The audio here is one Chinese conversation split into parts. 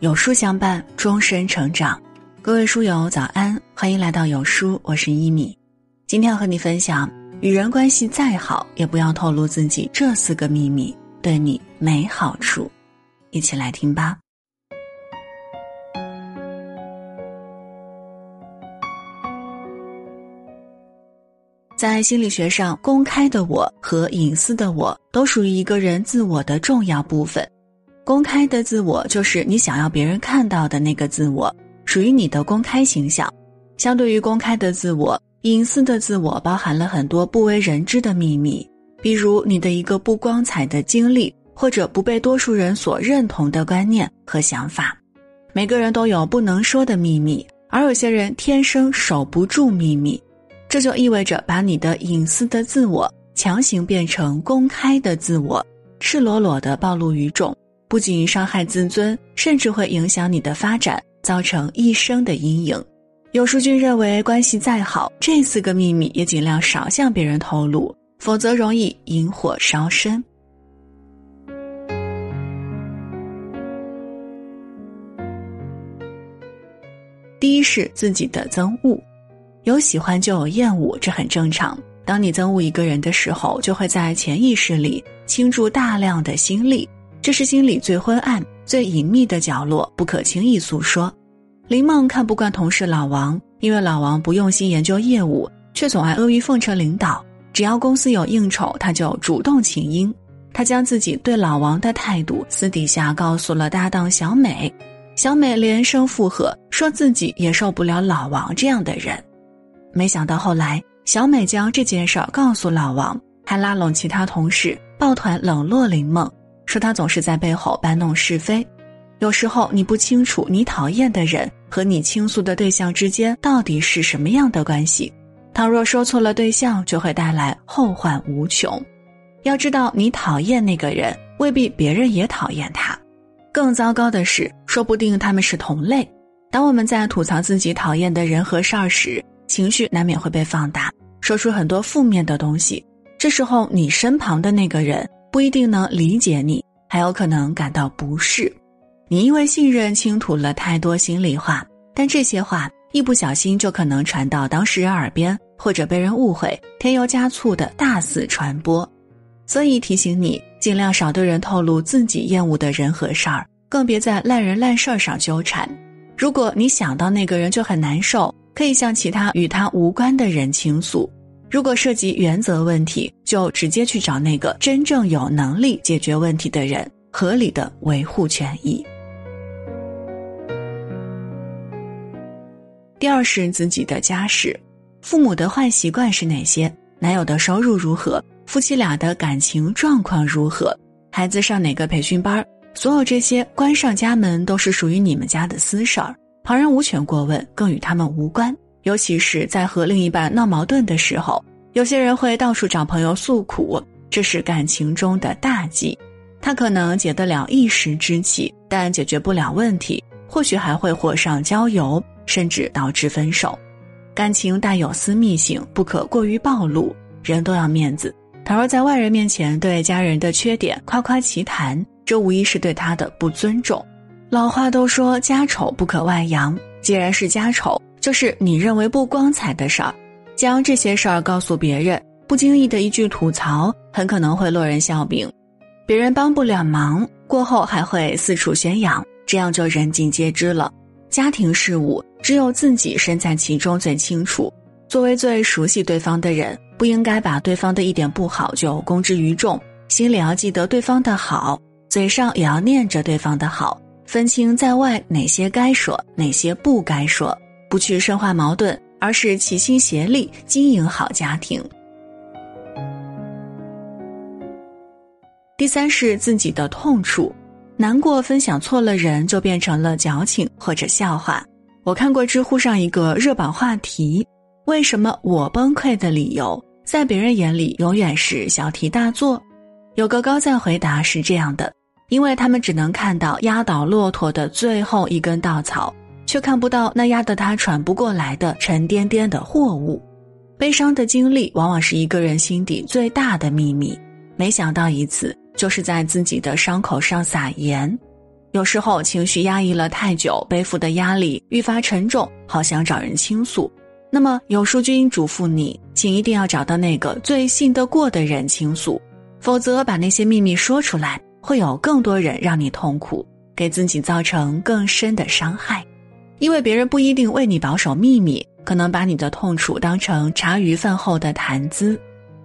有书相伴，终身成长。各位书友早安，欢迎来到有书，我是一米。今天要和你分享，与人关系再好，也不要透露自己这四个秘密，对你没好处。一起来听吧。在心理学上，公开的我和隐私的我都属于一个人自我的重要部分。公开的自我就是你想要别人看到的那个自我，属于你的公开形象。相对于公开的自我，隐私的自我包含了很多不为人知的秘密，比如你的一个不光彩的经历，或者不被多数人所认同的观念和想法。每个人都有不能说的秘密，而有些人天生守不住秘密，这就意味着把你的隐私的自我强行变成公开的自我，赤裸裸的暴露于众。不仅伤害自尊，甚至会影响你的发展，造成一生的阴影。有书君认为，关系再好，这四个秘密也尽量少向别人透露，否则容易引火烧身。第一是自己的憎恶，有喜欢就有厌恶，这很正常。当你憎恶一个人的时候，就会在潜意识里倾注大量的心力。这是心里最昏暗、最隐秘的角落，不可轻易诉说。林梦看不惯同事老王，因为老王不用心研究业务，却总爱阿谀奉承领导。只要公司有应酬，他就主动请缨。他将自己对老王的态度私底下告诉了搭档小美，小美连声附和，说自己也受不了老王这样的人。没想到后来，小美将这件事告诉老王，还拉拢其他同事抱团冷落林梦。说他总是在背后搬弄是非，有时候你不清楚你讨厌的人和你倾诉的对象之间到底是什么样的关系。倘若说错了对象，就会带来后患无穷。要知道，你讨厌那个人，未必别人也讨厌他。更糟糕的是，说不定他们是同类。当我们在吐槽自己讨厌的人和事儿时，情绪难免会被放大，说出很多负面的东西。这时候，你身旁的那个人。不一定能理解你，还有可能感到不适。你因为信任倾吐了太多心里话，但这些话一不小心就可能传到当事人耳边，或者被人误会，添油加醋的大肆传播。所以提醒你，尽量少对人透露自己厌恶的人和事儿，更别在烂人烂事儿上纠缠。如果你想到那个人就很难受，可以向其他与他无关的人倾诉。如果涉及原则问题，就直接去找那个真正有能力解决问题的人，合理的维护权益。第二是自己的家事，父母的坏习惯是哪些？男友的收入如何？夫妻俩的感情状况如何？孩子上哪个培训班？所有这些关上家门都是属于你们家的私事儿，旁人无权过问，更与他们无关。尤其是在和另一半闹矛盾的时候，有些人会到处找朋友诉苦，这是感情中的大忌。他可能解得了一时之气，但解决不了问题，或许还会火上浇油，甚至导致分手。感情带有私密性，不可过于暴露。人都要面子，倘若在外人面前对家人的缺点夸夸其谈，这无疑是对他的不尊重。老话都说家丑不可外扬，既然是家丑。就是你认为不光彩的事儿，将这些事儿告诉别人，不经意的一句吐槽，很可能会落人笑柄，别人帮不了忙，过后还会四处宣扬，这样就人尽皆知了。家庭事务只有自己身在其中最清楚，作为最熟悉对方的人，不应该把对方的一点不好就公之于众，心里要记得对方的好，嘴上也要念着对方的好，分清在外哪些该说，哪些不该说。不去深化矛盾，而是齐心协力经营好家庭。第三是自己的痛处，难过分享错了人就变成了矫情或者笑话。我看过知乎上一个热榜话题：为什么我崩溃的理由，在别人眼里永远是小题大做？有个高赞回答是这样的：因为他们只能看到压倒骆驼的最后一根稻草。却看不到那压得他喘不过来的沉甸甸的货物，悲伤的经历往往是一个人心底最大的秘密。没想到一次，就是在自己的伤口上撒盐。有时候情绪压抑了太久，背负的压力愈发沉重，好想找人倾诉。那么有书君嘱咐你，请一定要找到那个最信得过的人倾诉，否则把那些秘密说出来，会有更多人让你痛苦，给自己造成更深的伤害。因为别人不一定为你保守秘密，可能把你的痛楚当成茶余饭后的谈资。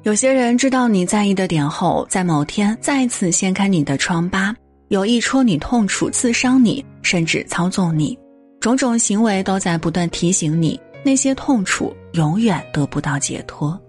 有些人知道你在意的点后，在某天再次掀开你的疮疤。有意戳你痛处、刺伤你，甚至操纵你，种种行为都在不断提醒你，那些痛楚永远得不到解脱。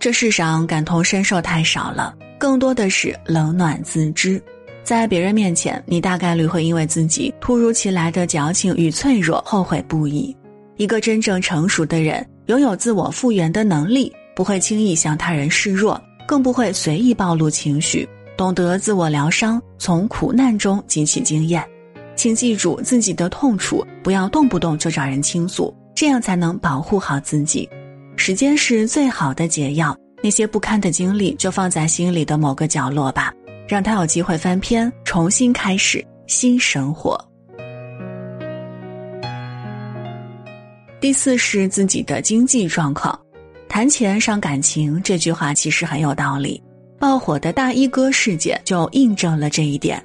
这世上感同身受太少了，更多的是冷暖自知。在别人面前，你大概率会因为自己突如其来的矫情与脆弱后悔不已。一个真正成熟的人，拥有自我复原的能力，不会轻易向他人示弱，更不会随意暴露情绪。懂得自我疗伤，从苦难中汲取经验，请记住自己的痛楚，不要动不动就找人倾诉，这样才能保护好自己。时间是最好的解药，那些不堪的经历就放在心里的某个角落吧，让他有机会翻篇，重新开始新生活。第四是自己的经济状况，谈钱伤感情，这句话其实很有道理。爆火的大衣哥事件就印证了这一点。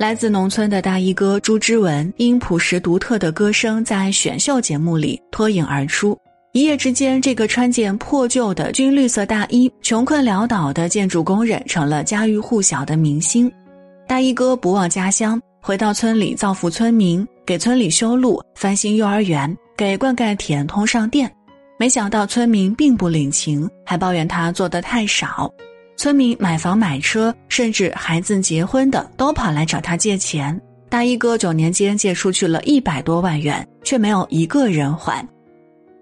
来自农村的大衣哥朱之文，因朴实独特的歌声在选秀节目里脱颖而出。一夜之间，这个穿件破旧的军绿色大衣、穷困潦倒的建筑工人成了家喻户晓的明星。大衣哥不忘家乡，回到村里造福村民，给村里修路、翻新幼儿园，给灌溉田通上电。没想到村民并不领情，还抱怨他做的太少。村民买房买车，甚至孩子结婚的，都跑来找他借钱。大衣哥九年间借出去了一百多万元，却没有一个人还。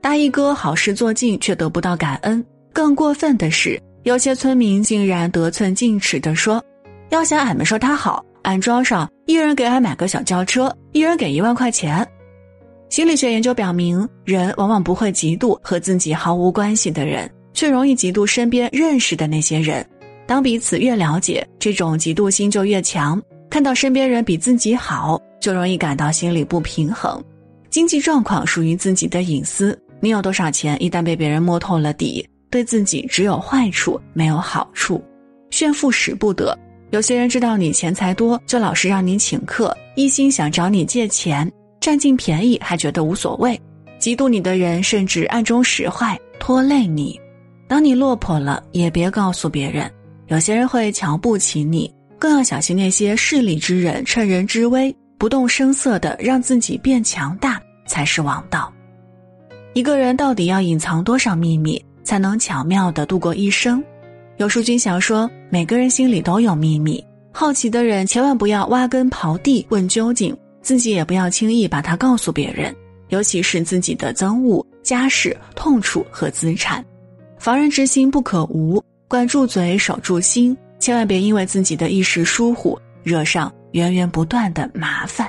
大衣哥好事做尽，却得不到感恩。更过分的是，有些村民竟然得寸进尺地说：“要想俺们说他好，俺庄上一人给俺买个小轿车，一人给一万块钱。”心理学研究表明，人往往不会嫉妒和自己毫无关系的人。却容易嫉妒身边认识的那些人，当彼此越了解，这种嫉妒心就越强。看到身边人比自己好，就容易感到心里不平衡。经济状况属于自己的隐私，你有多少钱，一旦被别人摸透了底，对自己只有坏处没有好处。炫富使不得，有些人知道你钱财多，就老是让你请客，一心想找你借钱，占尽便宜还觉得无所谓。嫉妒你的人甚至暗中使坏，拖累你。当你落魄了，也别告诉别人。有些人会瞧不起你，更要小心那些势利之人，趁人之危，不动声色的让自己变强大，才是王道。一个人到底要隐藏多少秘密，才能巧妙的度过一生？有书君想说，每个人心里都有秘密，好奇的人千万不要挖根刨地问究竟，自己也不要轻易把它告诉别人，尤其是自己的憎恶、家事、痛楚和资产。防人之心不可无，管住嘴，守住心，千万别因为自己的一时疏忽，惹上源源不断的麻烦。